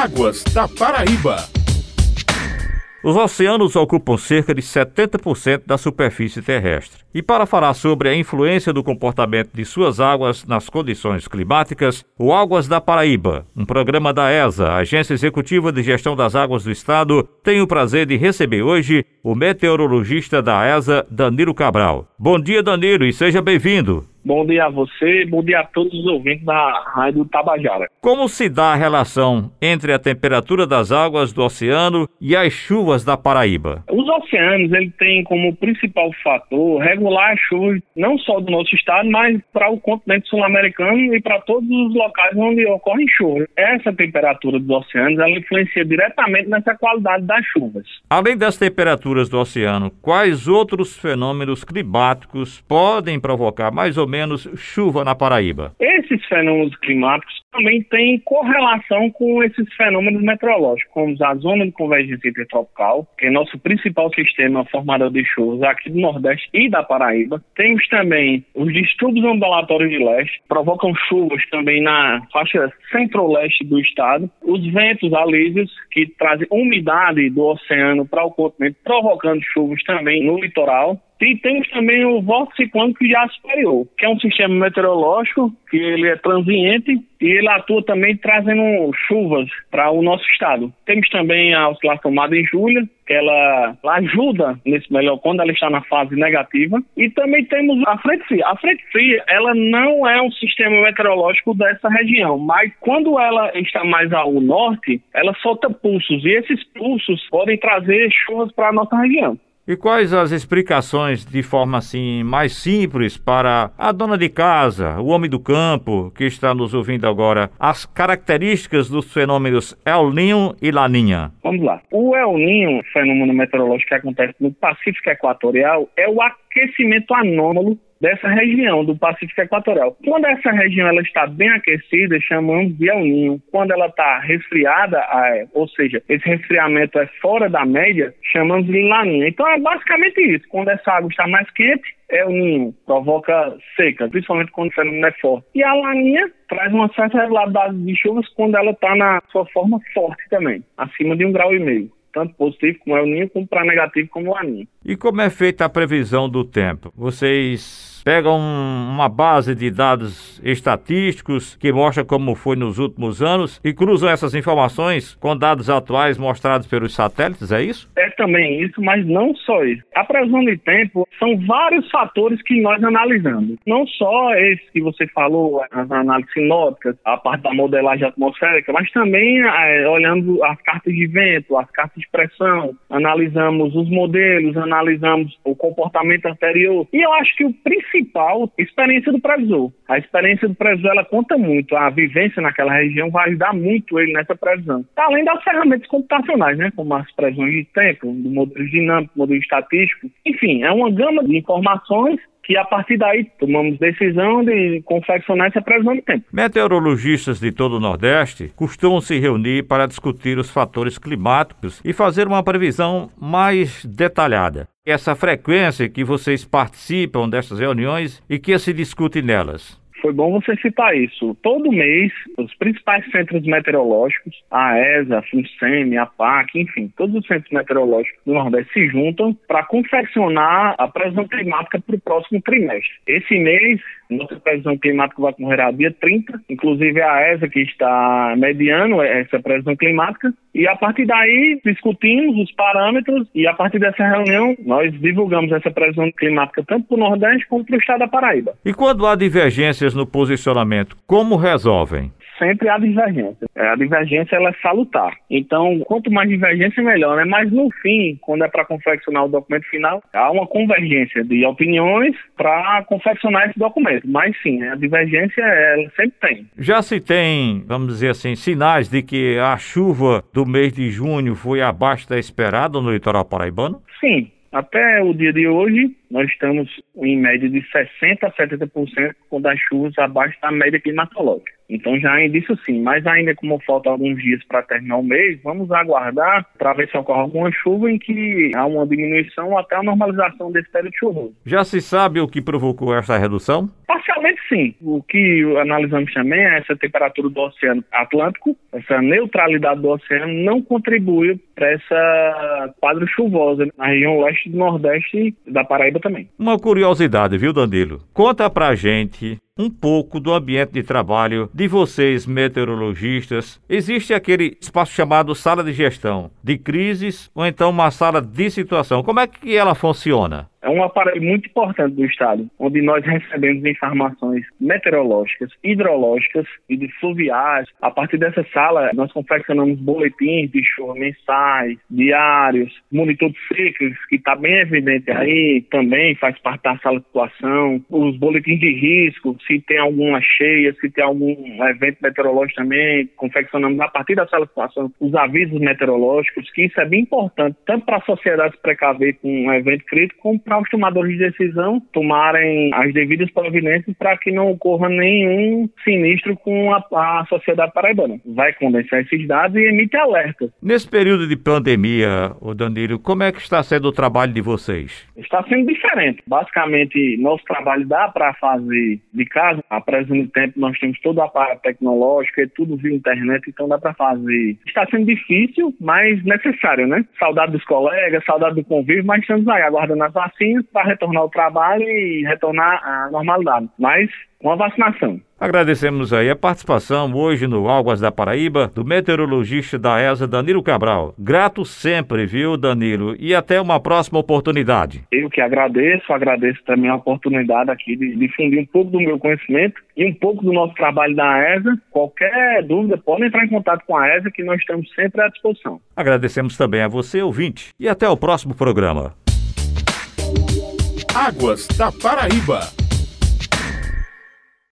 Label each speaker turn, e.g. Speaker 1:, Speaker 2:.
Speaker 1: Águas da Paraíba.
Speaker 2: Os oceanos ocupam cerca de 70% da superfície terrestre. E para falar sobre a influência do comportamento de suas águas nas condições climáticas, o Águas da Paraíba, um programa da ESA, Agência Executiva de Gestão das Águas do Estado, tem o prazer de receber hoje o meteorologista da ESA, Danilo Cabral. Bom dia, Danilo, e seja bem-vindo.
Speaker 3: Bom dia a você, bom dia a todos os ouvintes da Rádio Tabajara.
Speaker 2: Como se dá a relação entre a temperatura das águas do oceano e as chuvas da Paraíba?
Speaker 3: Os oceanos ele têm como principal fator regular as chuvas não só do nosso estado, mas para o continente sul-americano e para todos os locais onde ocorrem chuvas. Essa temperatura dos oceanos ela influencia diretamente nessa qualidade das chuvas.
Speaker 2: Além das temperaturas do oceano, quais outros fenômenos climáticos podem provocar mais ou menos chuva na Paraíba?
Speaker 3: Esses fenômenos climáticos também têm correlação com esses fenômenos meteorológicos, como a zona de convergência intertropical, que é nosso principal sistema formador de chuvas aqui do Nordeste e da Paraíba. Temos também os distúrbios ondulatórios de leste, provocam chuvas também na faixa centro-leste do estado. Os ventos alísios, que trazem umidade do oceano para o continente, provocando chuvas também no litoral. E temos também o vórtice ciclônico já superior, que é um sistema meteorológico que ele é transiente e ele atua também trazendo chuvas para o nosso estado. Temos também a oscilação Madre Júlia, que ela, ela, ajuda nesse melhor quando ela está na fase negativa. E também temos a frente fria. A frente fria, ela não é um sistema meteorológico dessa região, mas quando ela está mais ao norte, ela solta pulsos e esses pulsos podem trazer chuvas para a nossa região.
Speaker 2: E quais as explicações de forma assim mais simples para a dona de casa, o homem do campo que está nos ouvindo agora, as características dos fenômenos El Ninho e Laninha?
Speaker 3: Vamos lá. O El Ninho, fenômeno meteorológico que acontece no Pacífico Equatorial, é o aquecimento anômalo dessa região do Pacífico Equatorial. Quando essa região ela está bem aquecida, chamamos de El. Quando ela está resfriada, ou seja, esse resfriamento é fora da média, chamamos de Laninha. Então é basicamente isso. Quando essa água está mais quente, é o ninho, provoca seca, principalmente quando o fenômeno é forte. E a laninha traz uma certa regularidade de chuvas quando ela está na sua forma forte também, acima de um grau e meio tanto positivo como é o ninho, como para negativo como aninho.
Speaker 2: E como é feita a previsão do tempo? Vocês pegam uma base de dados estatísticos que mostra como foi nos últimos anos e cruzam essas informações com dados atuais mostrados pelos satélites, é isso?
Speaker 3: É também isso, mas não só isso. A previsão de tempo são vários fatores que nós analisamos. Não só esse que você falou, as análises sinóticas, a parte da modelagem atmosférica, mas também é, olhando as cartas de vento, as cartas de pressão, analisamos os modelos, analisamos o comportamento anterior. E eu acho que o principal principal, experiência do previsor. A experiência do previsor, ela conta muito. A vivência naquela região vai ajudar muito ele nessa previsão. Além das ferramentas computacionais, né? Como as previsões de tempo, do modelo dinâmico, modelo estatístico. Enfim, é uma gama de informações que a partir daí tomamos decisão de confeccionar essa previsão de tempo.
Speaker 2: Meteorologistas de todo o Nordeste costumam se reunir para discutir os fatores climáticos e fazer uma previsão mais detalhada. Essa frequência que vocês participam dessas reuniões e que se discute nelas.
Speaker 3: Foi bom você citar isso. Todo mês, os principais centros meteorológicos, a ESA, a FUNSEMI, a PAC, enfim, todos os centros meteorológicos do Nordeste se juntam para confeccionar a previsão climática para o próximo trimestre. Esse mês, nossa previsão climática vai ocorrer a dia 30, inclusive a ESA que está mediando essa previsão climática, e a partir daí discutimos os parâmetros e a partir dessa reunião nós divulgamos essa previsão climática tanto para o Nordeste como para o estado da Paraíba.
Speaker 2: E quando há divergências no posicionamento, como resolvem?
Speaker 3: sempre há divergência. É, a divergência ela é salutar. Então, quanto mais divergência, melhor, né? Mas no fim, quando é para confeccionar o documento final, há uma convergência de opiniões para confeccionar esse documento. Mas sim, a divergência ela sempre tem.
Speaker 2: Já se tem, vamos dizer assim, sinais de que a chuva do mês de junho foi abaixo da esperada no litoral paraibano?
Speaker 3: Sim, até o dia de hoje, nós estamos em média de 60% a 70% com das chuvas abaixo da média climatológica. Então já é indício sim, mas ainda como falta alguns dias para terminar o mês, vamos aguardar para ver se ocorre alguma chuva em que há uma diminuição até a normalização desse período chuvoso.
Speaker 2: Já se sabe o que provocou essa redução?
Speaker 3: Parcialmente sim. O que analisamos também é essa temperatura do Oceano Atlântico, essa neutralidade do oceano não contribui para essa quadro chuvosa na região leste do Nordeste da Paraíba também.
Speaker 2: Uma curiosidade, viu, Danilo? Conta pra gente um pouco do ambiente de trabalho de vocês, meteorologistas. Existe aquele espaço chamado sala de gestão de crises ou então uma sala de situação. Como é que ela funciona?
Speaker 3: É um aparelho muito importante do Estado, onde nós recebemos informações meteorológicas, hidrológicas e de fluviais. A partir dessa sala, nós confeccionamos boletins de chuva mensais, diários, monitor de secas, que está bem evidente aí, também faz parte da sala de situação, os boletins de risco, se tem alguma cheia, se tem algum evento meteorológico também, confeccionamos a partir da sala de situação os avisos meteorológicos, que isso é bem importante, tanto para a sociedade se precaver com um evento crítico, como para os tomadores de decisão tomarem as devidas providências para que não ocorra nenhum sinistro com a, a sociedade paraibana. Vai condensar esses dados e emite alertas.
Speaker 2: Nesse período de pandemia, o Danilo, como é que está sendo o trabalho de vocês?
Speaker 3: Está sendo diferente. Basicamente, nosso trabalho dá para fazer de casa. A presente tempo, nós temos todo o aparato tecnológico, é tudo via internet, então dá para fazer. Está sendo difícil, mas necessário, né? Saudade dos colegas, saudade do convívio, mas estamos aí aguardando as vacinas para retornar ao trabalho e retornar à normalidade. Mas com a vacinação.
Speaker 2: Agradecemos aí a participação hoje no Águas da Paraíba do meteorologista da ESA, Danilo Cabral. Grato sempre, viu, Danilo? E até uma próxima oportunidade.
Speaker 3: Eu que agradeço, agradeço também a oportunidade aqui de difundir um pouco do meu conhecimento e um pouco do nosso trabalho da ESA. Qualquer dúvida, pode entrar em contato com a ESA, que nós estamos sempre à disposição.
Speaker 2: Agradecemos também a você, ouvinte, e até o próximo programa.
Speaker 1: Águas da Paraíba.